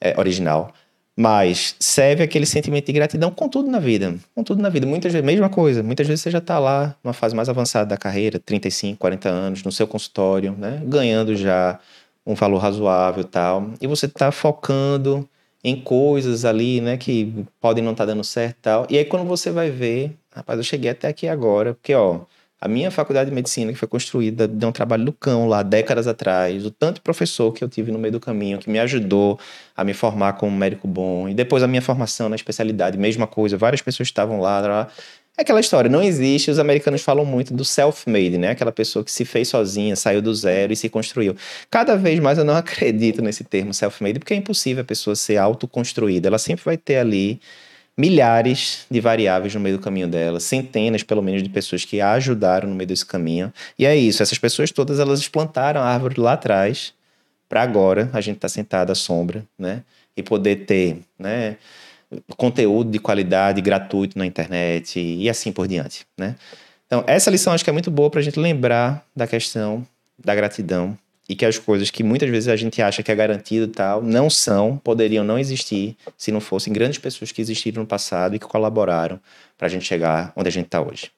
é, original. Mas serve aquele sentimento de gratidão com tudo na vida. Com tudo na vida. Muitas vezes, mesma coisa. Muitas vezes você já está lá, numa fase mais avançada da carreira, 35, 40 anos, no seu consultório, né? Ganhando já um valor razoável tal. E você está focando em coisas ali, né, que podem não estar tá dando certo e tal. E aí quando você vai ver, rapaz, eu cheguei até aqui agora, porque, ó, a minha faculdade de medicina, que foi construída, deu um trabalho do cão lá décadas atrás, o tanto de professor que eu tive no meio do caminho, que me ajudou a me formar como médico bom, e depois a minha formação na especialidade, mesma coisa, várias pessoas estavam lá, lá é aquela história, não existe, os americanos falam muito do self-made, né? Aquela pessoa que se fez sozinha, saiu do zero e se construiu. Cada vez mais eu não [LAUGHS] acredito nesse termo self-made, porque é impossível a pessoa ser autoconstruída. Ela sempre vai ter ali milhares de variáveis no meio do caminho dela, centenas pelo menos de pessoas que a ajudaram no meio desse caminho. E é isso, essas pessoas todas elas plantaram a árvore lá atrás, para agora a gente estar tá sentado à sombra, né? E poder ter, né? conteúdo de qualidade gratuito na internet e assim por diante, né? Então, essa lição acho que é muito boa para a gente lembrar da questão da gratidão e que as coisas que muitas vezes a gente acha que é garantido e tal, não são, poderiam não existir se não fossem grandes pessoas que existiram no passado e que colaboraram para a gente chegar onde a gente está hoje.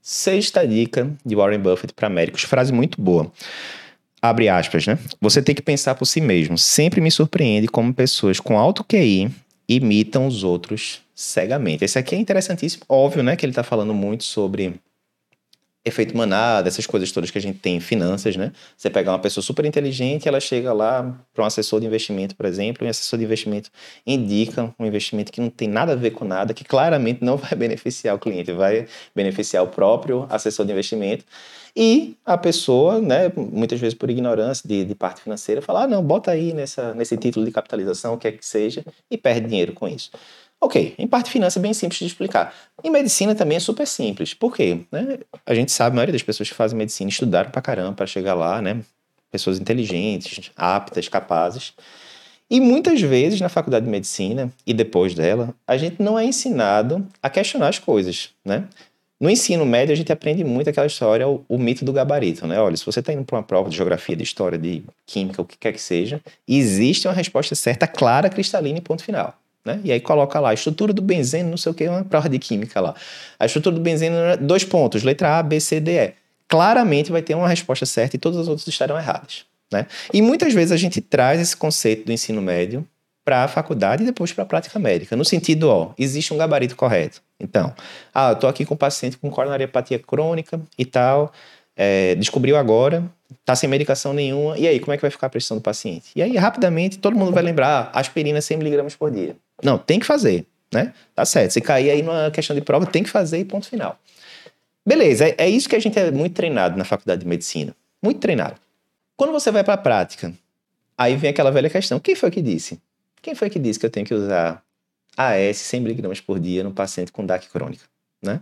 Sexta dica de Warren Buffett para Américos, frase muito boa. Abre aspas, né? Você tem que pensar por si mesmo. Sempre me surpreende como pessoas com alto QI imitam os outros cegamente. Esse aqui é interessantíssimo. Óbvio, né, que ele está falando muito sobre efeito manada, essas coisas todas que a gente tem em finanças, né? Você pega uma pessoa super inteligente, ela chega lá para um assessor de investimento, por exemplo, e o assessor de investimento indica um investimento que não tem nada a ver com nada, que claramente não [LAUGHS] vai beneficiar o cliente, vai beneficiar o próprio assessor de investimento. E a pessoa, né, muitas vezes por ignorância de, de parte financeira, fala: ah, não, bota aí nessa, nesse título de capitalização, o que é que seja, e perde dinheiro com isso. Ok, em parte finança é bem simples de explicar. Em medicina também é super simples. Por quê? Né? A gente sabe, a maioria das pessoas que fazem medicina estudaram pra caramba para chegar lá, né? Pessoas inteligentes, aptas, capazes. E muitas vezes na faculdade de medicina e depois dela, a gente não é ensinado a questionar as coisas, né? No ensino médio, a gente aprende muito aquela história, o, o mito do gabarito, né? Olha, se você está indo para uma prova de geografia, de história, de química, o que quer que seja, existe uma resposta certa, clara, cristalina e ponto final. Né? E aí coloca lá, a estrutura do benzeno, não sei o que, uma prova de química lá. A estrutura do benzeno, dois pontos, letra A, B, C, D, E. Claramente vai ter uma resposta certa e todas as outras estarão erradas. Né? E muitas vezes a gente traz esse conceito do ensino médio para a faculdade e depois para a prática médica, no sentido, ó, existe um gabarito correto. Então, ah, eu tô aqui com um paciente com coronariopatia crônica e tal, é, descobriu agora, tá sem medicação nenhuma, e aí, como é que vai ficar a pressão do paciente? E aí, rapidamente, todo mundo vai lembrar, ah, aspirina 100mg por dia. Não, tem que fazer, né? Tá certo. Se cair aí numa questão de prova, tem que fazer e ponto final. Beleza, é, é isso que a gente é muito treinado na faculdade de medicina. Muito treinado. Quando você vai para a prática, aí vem aquela velha questão: quem foi que disse? Quem foi que disse que eu tenho que usar AS 100 mg por dia no paciente com DAC crônica, né?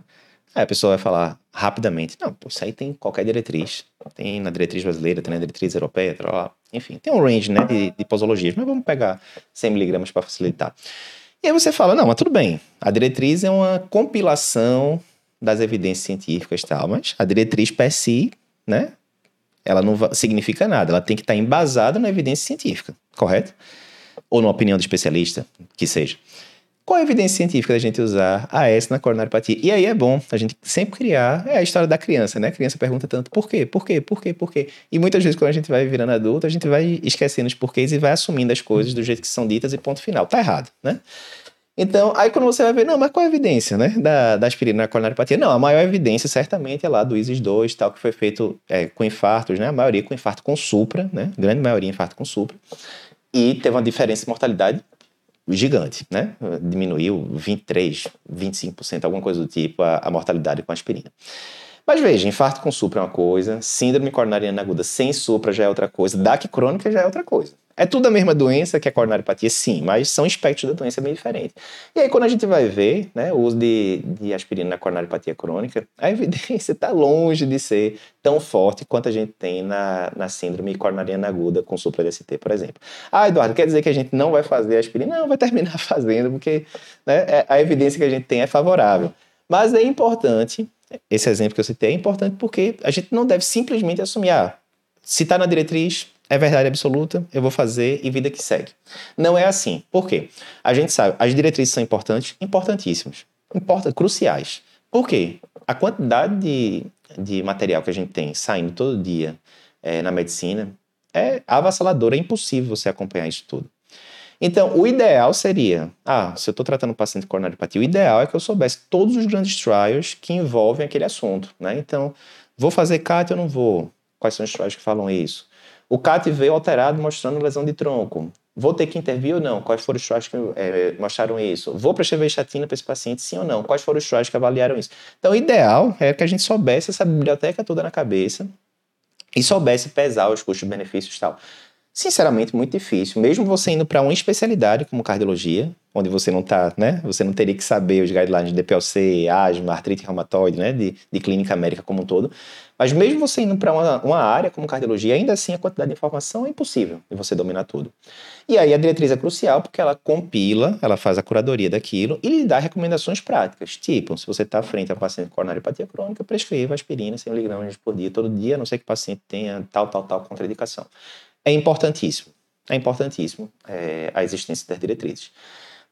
Aí a pessoa vai falar rapidamente: não, pô, isso aí tem qualquer diretriz. Tem na diretriz brasileira, tem na diretriz europeia, lá. enfim, tem um range né, de, de posologias, mas vamos pegar 100 miligramas para facilitar. E aí você fala: não, mas tudo bem, a diretriz é uma compilação das evidências científicas e tal, mas a diretriz per si, né, ela não significa nada, ela tem que estar embasada na evidência científica, correto? Ou na opinião do especialista, que seja. Qual a evidência científica da gente usar AS na coronariopatia? E aí é bom a gente sempre criar, é a história da criança, né? A criança pergunta tanto por quê, por quê, por quê, por quê. E muitas vezes quando a gente vai virando adulto, a gente vai esquecendo os porquês e vai assumindo as coisas do jeito que são ditas e ponto final. Tá errado, né? Então, aí quando você vai ver, não, mas qual é a evidência, né, da, da aspirina na coronariopatia? Não, a maior evidência certamente é lá do ISIS-2, tal, que foi feito é, com infartos, né, a maioria com infarto com supra, né, grande maioria infarto com supra, e teve uma diferença de mortalidade gigante, né? Diminuiu 23, 25%, alguma coisa do tipo, a, a mortalidade com aspirina. Mas veja, infarto com supra é uma coisa, síndrome coronariana aguda sem supra já é outra coisa, DAC crônica já é outra coisa. É tudo a mesma doença que a coronariopatia, sim, mas são espectros da doença bem diferentes. E aí, quando a gente vai ver né, o uso de, de aspirina na coronariopatia crônica, a evidência está longe de ser tão forte quanto a gente tem na, na síndrome coronariana aguda com supra-DST, por exemplo. Ah, Eduardo, quer dizer que a gente não vai fazer aspirina? Não, vai terminar [LAUGHS] fazendo, porque né, é, a evidência que a gente tem é favorável. Mas é importante, esse exemplo que eu citei é importante porque a gente não deve simplesmente assumir, ah, se está na diretriz, é verdade absoluta, eu vou fazer e vida que segue. Não é assim. Por quê? A gente sabe, as diretrizes são importantes, importantíssimas, importa, cruciais. Por quê? A quantidade de, de material que a gente tem saindo todo dia é, na medicina é avassaladora, é impossível você acompanhar isso tudo. Então, o ideal seria, ah, se eu estou tratando um paciente com coronariopatia, o ideal é que eu soubesse todos os grandes trials que envolvem aquele assunto, né? Então, vou fazer CAT ou não vou? Quais são os trials que falam isso? O CAT veio alterado mostrando lesão de tronco. Vou ter que intervir ou não? Quais foram os trials que é, mostraram isso? Vou prescrever estatina para esse paciente, sim ou não? Quais foram os trials que avaliaram isso? Então, o ideal é que a gente soubesse essa biblioteca toda na cabeça e soubesse pesar os custos-benefícios e tal. Sinceramente, muito difícil. Mesmo você indo para uma especialidade como cardiologia, onde você não tá, né? Você não teria que saber os guidelines de DPLC, asma, artrite reumatoide, né? De, de clínica médica como um todo. Mas mesmo você indo para uma, uma área como cardiologia, ainda assim a quantidade de informação é impossível de você dominar tudo. E aí a diretriz é crucial porque ela compila, ela faz a curadoria daquilo e lhe dá recomendações práticas. Tipo, se você está frente a um paciente com coronariopatia crônica, prescreva aspirina 100 mg por dia, todo dia, a não ser que o paciente tenha tal, tal, tal contraindicação. É importantíssimo. É importantíssimo é, a existência das diretrizes.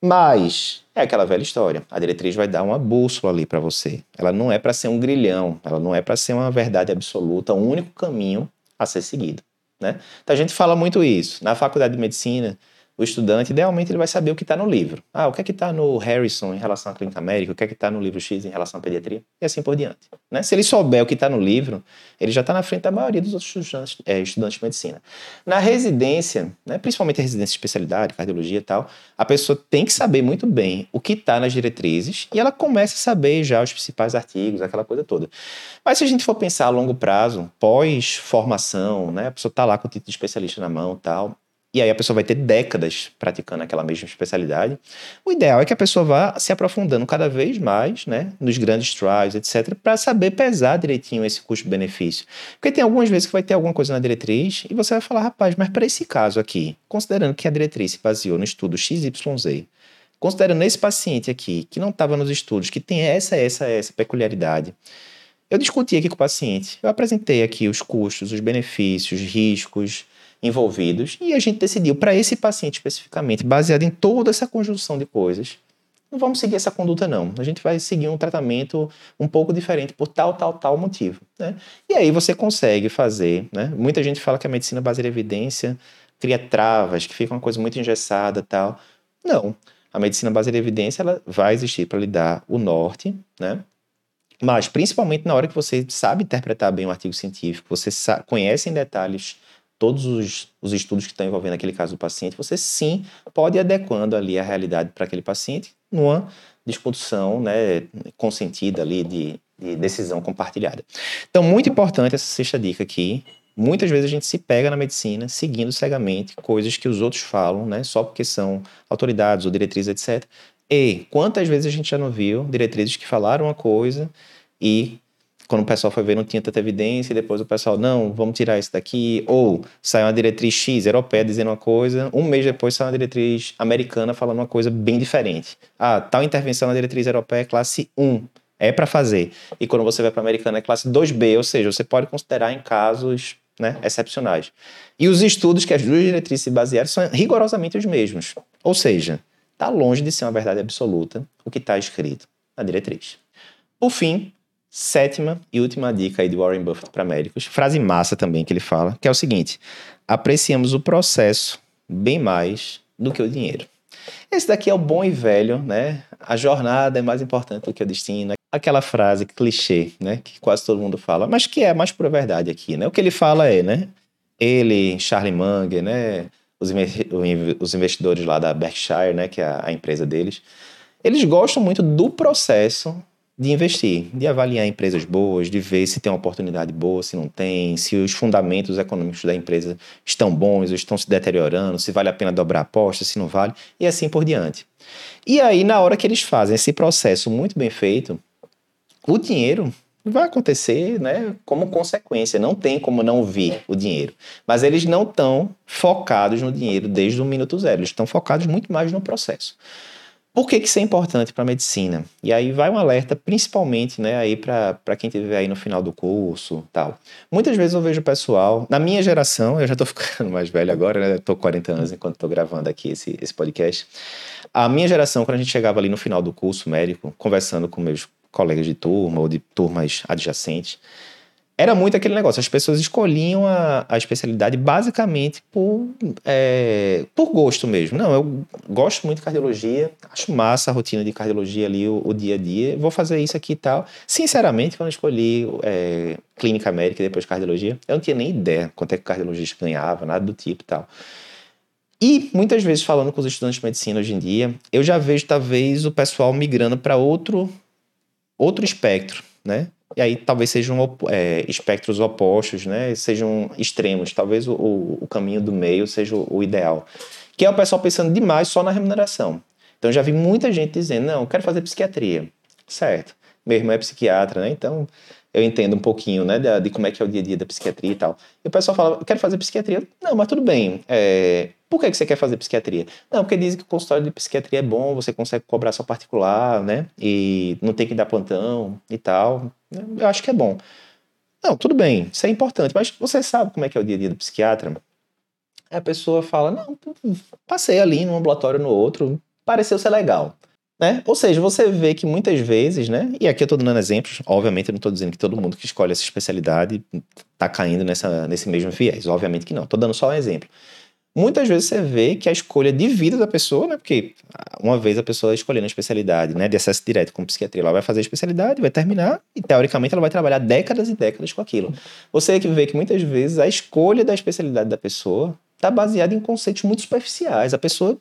Mas é aquela velha história. A diretriz vai dar uma bússola ali para você. Ela não é para ser um grilhão, ela não é para ser uma verdade absoluta, um único caminho a ser seguido. Né? Então a gente fala muito isso. Na faculdade de medicina, o estudante, idealmente, ele vai saber o que está no livro. Ah, o que é que está no Harrison em relação à clínica médica, o que é que está no livro X em relação à pediatria, e assim por diante. Né? Se ele souber o que está no livro, ele já está na frente da maioria dos outros estudantes, é, estudantes de medicina. Na residência, né, principalmente a residência de especialidade, cardiologia e tal, a pessoa tem que saber muito bem o que está nas diretrizes e ela começa a saber já os principais artigos, aquela coisa toda. Mas se a gente for pensar a longo prazo, pós-formação, né, a pessoa está lá com o título de especialista na mão tal, e aí a pessoa vai ter décadas praticando aquela mesma especialidade. O ideal é que a pessoa vá se aprofundando cada vez mais, né, nos grandes trials, etc, para saber pesar direitinho esse custo-benefício. Porque tem algumas vezes que vai ter alguma coisa na diretriz e você vai falar, rapaz, mas para esse caso aqui, considerando que a diretriz se baseou no estudo XYZ, considerando esse paciente aqui, que não estava nos estudos, que tem essa, essa, essa peculiaridade, eu discuti aqui com o paciente, eu apresentei aqui os custos, os benefícios, riscos, envolvidos e a gente decidiu para esse paciente especificamente, baseado em toda essa conjunção de coisas, não vamos seguir essa conduta não. A gente vai seguir um tratamento um pouco diferente por tal, tal, tal motivo. Né? E aí você consegue fazer, né? Muita gente fala que a medicina baseada em evidência cria travas, que fica uma coisa muito engessada tal. Não. A medicina baseada em evidência ela vai existir para lhe dar o norte, né? Mas principalmente na hora que você sabe interpretar bem um artigo científico, você conhece em detalhes todos os, os estudos que estão envolvendo aquele caso do paciente, você sim pode ir adequando ali a realidade para aquele paciente numa discussão né, consentida ali de, de decisão compartilhada. Então, muito importante essa sexta dica aqui. Muitas vezes a gente se pega na medicina seguindo cegamente coisas que os outros falam, né, só porque são autoridades ou diretrizes, etc. E quantas vezes a gente já não viu diretrizes que falaram uma coisa e quando o pessoal foi ver, não tinha tanta evidência, e depois o pessoal, não, vamos tirar isso daqui. Ou saiu uma diretriz X, europeia, dizendo uma coisa, um mês depois sai uma diretriz americana falando uma coisa bem diferente. Ah, tal intervenção na diretriz europeia é classe 1, é para fazer. E quando você vai para a americana é classe 2B, ou seja, você pode considerar em casos né, excepcionais. E os estudos que as duas diretrizes se basearam são rigorosamente os mesmos. Ou seja, está longe de ser uma verdade absoluta o que está escrito na diretriz. Por fim, Sétima e última dica aí de Warren Buffett para médicos, frase massa também que ele fala, que é o seguinte: apreciamos o processo bem mais do que o dinheiro. Esse daqui é o bom e velho, né? A jornada é mais importante do que o destino. Aquela frase clichê, né? Que quase todo mundo fala, mas que é mais pura verdade aqui, né? O que ele fala é, né? Ele, Charlie Munger, né? Os, os investidores lá da Berkshire, né? Que é a empresa deles. Eles gostam muito do processo de investir, de avaliar empresas boas, de ver se tem uma oportunidade boa, se não tem, se os fundamentos econômicos da empresa estão bons ou estão se deteriorando, se vale a pena dobrar a aposta, se não vale, e assim por diante. E aí, na hora que eles fazem esse processo muito bem feito, o dinheiro vai acontecer né, como consequência, não tem como não vir o dinheiro. Mas eles não estão focados no dinheiro desde o minuto zero, eles estão focados muito mais no processo. Por que, que isso é importante para a medicina? E aí vai um alerta, principalmente, né, aí para quem estiver aí no final do curso tal. Muitas vezes eu vejo pessoal, na minha geração, eu já estou [LAUGHS] ficando mais velho agora, né? Estou 40 anos enquanto estou gravando aqui esse, esse podcast. A minha geração, quando a gente chegava ali no final do curso médico, conversando com meus colegas de turma ou de turmas adjacentes, era muito aquele negócio. As pessoas escolhiam a, a especialidade basicamente por, é, por gosto mesmo. Não, eu gosto muito de cardiologia, acho massa a rotina de cardiologia ali, o, o dia a dia, vou fazer isso aqui e tal. Sinceramente, quando eu escolhi é, clínica médica e depois cardiologia, eu não tinha nem ideia quanto é que o cardiologista ganhava, nada do tipo e tal. E muitas vezes, falando com os estudantes de medicina hoje em dia, eu já vejo talvez o pessoal migrando para outro, outro espectro, né? E aí talvez sejam é, espectros opostos, né? Sejam extremos. Talvez o, o caminho do meio seja o, o, ideal. Que é o pessoal pensando demais só na remuneração. Então já vi muita gente dizendo, não, quero fazer psiquiatria. Certo. Meu irmão é psiquiatra, né? Então eu entendo um pouquinho, né, de, de, como é que é o dia a dia da psiquiatria e tal. E o pessoal fala, eu quero fazer psiquiatria. Não, mas tudo bem. É, por que, que você quer fazer psiquiatria? Não, porque dizem que o consultório de psiquiatria é bom, você consegue cobrar só particular, né? E não tem que dar plantão e tal. Eu acho que é bom. Não, tudo bem, isso é importante, mas você sabe como é que é o dia a dia do psiquiatra? A pessoa fala, não, passei ali num ambulatório no outro, pareceu ser legal. Né? Ou seja, você vê que muitas vezes, né? E aqui eu estou dando exemplos, obviamente eu não estou dizendo que todo mundo que escolhe essa especialidade está caindo nessa, nesse mesmo viés, obviamente que não, estou dando só um exemplo. Muitas vezes você vê que a escolha de vida da pessoa, né? Porque uma vez a pessoa escolhendo a especialidade, né? De acesso direto com psiquiatria, ela vai fazer a especialidade, vai terminar e teoricamente ela vai trabalhar décadas e décadas com aquilo. Você que vê que muitas vezes a escolha da especialidade da pessoa está baseada em conceitos muito superficiais. A pessoa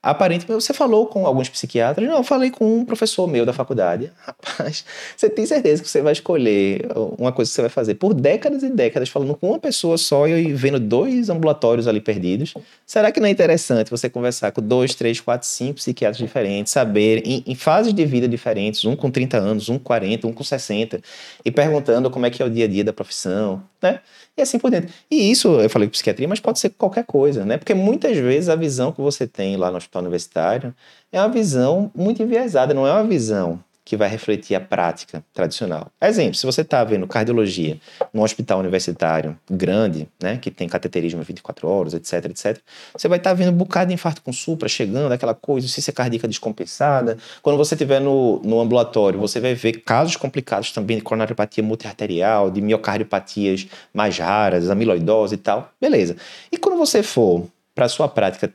Aparentemente, você falou com alguns psiquiatras? Não, eu falei com um professor meu da faculdade. [LAUGHS] Rapaz, você tem certeza que você vai escolher uma coisa que você vai fazer por décadas e décadas falando com uma pessoa só e vendo dois ambulatórios ali perdidos? Será que não é interessante você conversar com dois, três, quatro, cinco psiquiatras diferentes, saber em, em fases de vida diferentes, um com 30 anos, um com 40, um com 60, e perguntando como é que é o dia a dia da profissão, né? E assim por dentro. E isso, eu falei psiquiatria, mas pode ser qualquer coisa, né? Porque muitas vezes a visão que você tem lá no hospital universitário é uma visão muito enviesada, não é uma visão que vai refletir a prática tradicional. Exemplo, se você está vendo cardiologia num hospital universitário grande, né, que tem cateterismo 24 horas, etc, etc, você vai estar tá vendo um bocado de infarto com supra chegando, aquela coisa, ciência cardíaca descompensada. Quando você estiver no, no ambulatório, você vai ver casos complicados também de coronariopatia multiarterial, de miocardiopatias mais raras, amiloidose e tal. Beleza. E quando você for para a sua prática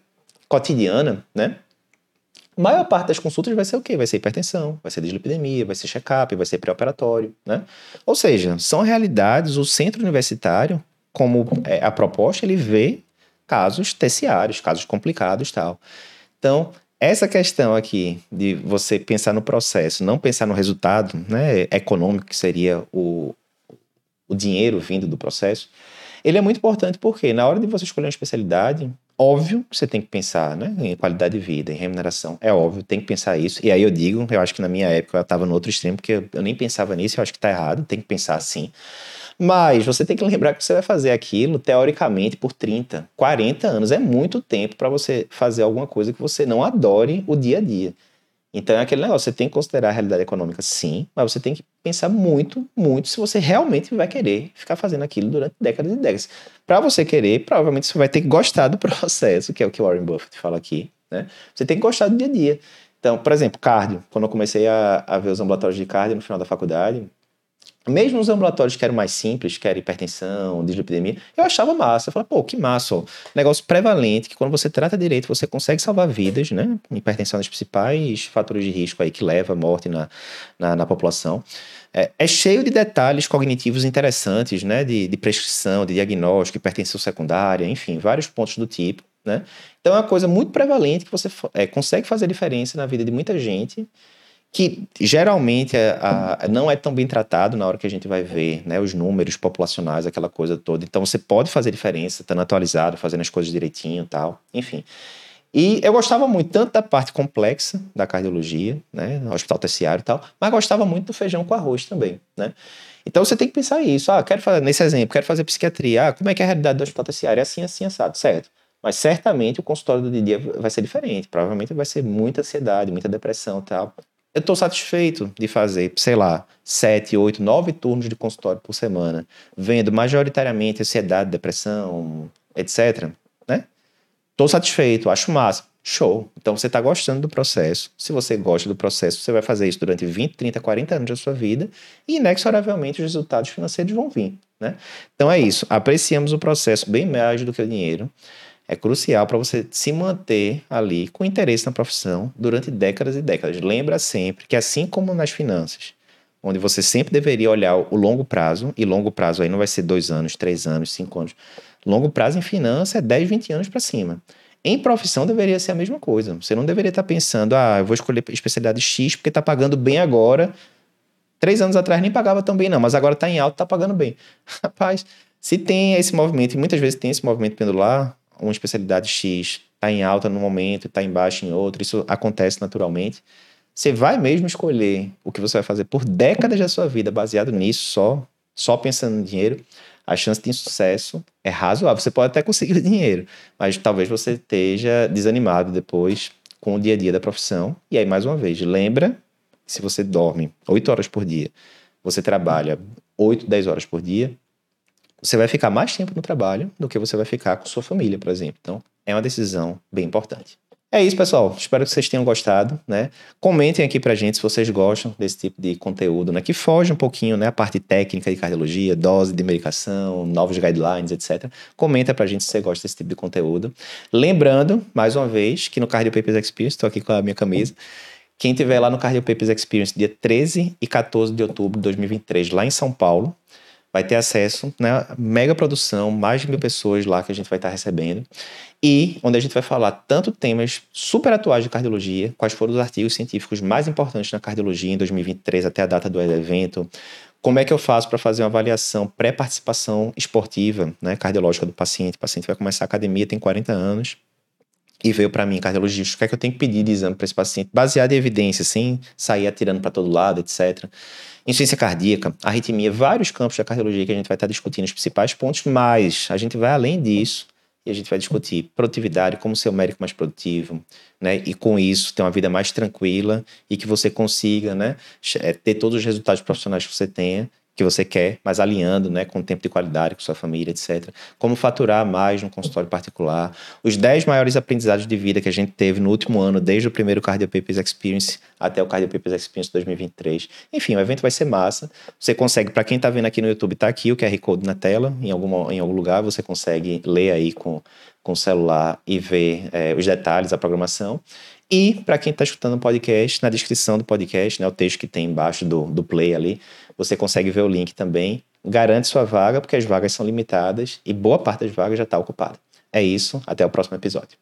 cotidiana, né? Maior parte das consultas vai ser o quê? Vai ser hipertensão, vai ser dislipidemia, vai ser check-up, vai ser pré-operatório, né? Ou seja, são realidades, o centro universitário, como é, a proposta, ele vê casos terciários, casos complicados tal. Então, essa questão aqui de você pensar no processo, não pensar no resultado né, econômico, que seria o, o dinheiro vindo do processo, ele é muito importante porque na hora de você escolher uma especialidade, Óbvio que você tem que pensar né, em qualidade de vida, em remuneração. É óbvio, tem que pensar isso. E aí eu digo, eu acho que na minha época eu estava no outro extremo, porque eu, nem pensava nisso, eu acho que está errado, tem que pensar assim. Mas você tem que lembrar que você vai fazer aquilo, teoricamente, por 30, 40 anos. É muito tempo para você fazer alguma coisa que você não adore o dia a dia. Então é aquele negócio, você tem que considerar a realidade econômica, sim, mas você tem que pensar muito, muito se você realmente vai querer ficar fazendo aquilo durante décadas e décadas. Para você querer, provavelmente você vai ter que gostar do [LAUGHS] processo, que é o que Warren Buffett fala aqui, né? Você tem que gostar do dia a dia. Então, por exemplo, cardio. Quando eu comecei a, a ver os ambulatórios de cardio no final da faculdade, mesmo os ambulatórios que eram mais simples, que era hipertensão, dislipidemia, eu achava massa. Eu falava, pô, que massa, ó. Negócio prevalente, que quando você trata direito, você consegue salvar vidas, né? Hipertensão é um dos principais fatores de risco aí que leva à morte na, na, na população. É, é, cheio de detalhes cognitivos interessantes, né? De, de prescrição, de diagnóstico, hipertensão secundária, enfim, vários pontos do tipo, né? Então é uma coisa muito prevalente que você é, consegue fazer diferença na vida de muita gente que geralmente é, a, não é tão bem tratado na hora que a gente vai ver né, os números populacionais, aquela coisa toda. Então você pode fazer diferença, estando atualizado, fazendo as coisas direitinho tal, enfim. E eu gostava muito tanto da parte complexa da cardiologia, né, hospital terciário e tal, mas gostava muito do feijão com arroz também, né. Então você tem que pensar isso. Ah, quero fazer, nesse exemplo, quero fazer psiquiatria. Ah, como é que é a realidade do hospital terciário? É assim, assim, assado, certo. Mas certamente o consultório do dia vai ser diferente. Provavelmente vai ser muita ansiedade, muita depressão e tal eu estou satisfeito de fazer, sei lá, sete, oito, nove turnos de consultório por semana, vendo majoritariamente ansiedade, depressão, etc. Né? Estou satisfeito, acho massa. Show. Então você está gostando do processo. Se você gosta do processo, você vai fazer isso durante 20, 30, 40 anos da sua vida e inexoravelmente os resultados financeiros vão vir. Né? Então é isso. Apreciamos o processo bem mais do que o dinheiro é crucial para você se manter ali com interesse na profissão durante décadas e décadas. Lembra sempre que, assim como nas finanças, onde você sempre deveria olhar o longo prazo, e longo prazo aí não vai ser dois anos, três anos, cinco anos. Longo prazo em finanças é 10, 20 anos para cima. Em profissão deveria ser a mesma coisa. Você não deveria estar tá pensando, ah, eu vou escolher especialidade X porque está pagando bem agora, Três anos atrás nem pagava tão bem, não, mas agora está em alta, está pagando bem. [LAUGHS] Rapaz, se tem esse movimento, e muitas vezes tem esse movimento pendular, uma especialidade X está em alta no momento, está em baixa em outro, isso acontece naturalmente. Você vai mesmo escolher o que você vai fazer por décadas da sua vida baseado nisso, só, só pensando no dinheiro, a chance de insucesso é razoável. Você pode até conseguir [LAUGHS] dinheiro, mas talvez você esteja desanimado depois com o dia a dia da profissão. E aí, mais uma vez, lembra se você dorme 8 horas por dia, você trabalha 8, 10 horas por dia, você vai ficar mais tempo no trabalho do que você vai ficar com sua família, por exemplo. Então, é uma decisão bem importante. É isso, pessoal. Espero que vocês tenham gostado, né? Comentem aqui pra gente se vocês gostam desse tipo de conteúdo, né? Que foge um pouquinho, né? A parte técnica de cardiologia, dose de medicação, novos guidelines, etc. Comenta pra gente se você gosta desse tipo de conteúdo. Lembrando, mais uma vez, que no Cardio Papers Experience, estou aqui com a minha camisa, quem tiver lá no Cardio Papers Experience, dia 13 e 14 de outubro de 2023, lá em São Paulo, vai ter acesso, né? Mega produção, mais de mil pessoas lá que a gente vai estar recebendo. E onde a gente vai falar tanto temas super atuais de cardiologia, quais foram os artigos científicos mais importantes na cardiologia em 2023 até a data do evento, como é que eu faço para fazer uma avaliação pré-participação esportiva, né, cardiológica do paciente. O paciente vai começar a academia, tem 40 anos, e veio para mim, cardiologista, o que é que eu tenho que pedir de exame para esse paciente, baseado em evidência, sem sair atirando para todo lado, etc. Insuficiência cardíaca, arritmia, vários campos da cardiologia que a gente vai estar discutindo os principais pontos, mas a gente vai além disso e a gente vai discutir produtividade, como ser um médico mais produtivo, né? E com isso ter uma vida mais tranquila e que você consiga, né, é, ter todos os resultados profissionais que você tenha que você quer, mas alinhando né, com tempo de qualidade, com sua família, etc. Como faturar mais no consultório particular. Os 10 maiores aprendizados de vida que a gente teve no último ano, desde o primeiro Cardio Papers Experience até o Cardio Papers Experience 2023. Enfim, o evento vai ser massa. Você consegue, para quem está vendo aqui no YouTube, tá aqui o QR Code na tela, em, alguma, em algum lugar, você consegue ler aí com, com o celular e ver é, os detalhes, a programação. E para quem está escutando o podcast, na descrição do podcast, né, o texto que tem embaixo do, do play ali, você consegue ver o link também. Garante sua vaga, porque as vagas são limitadas e boa parte das vagas já está ocupada. É isso, até o próximo episódio.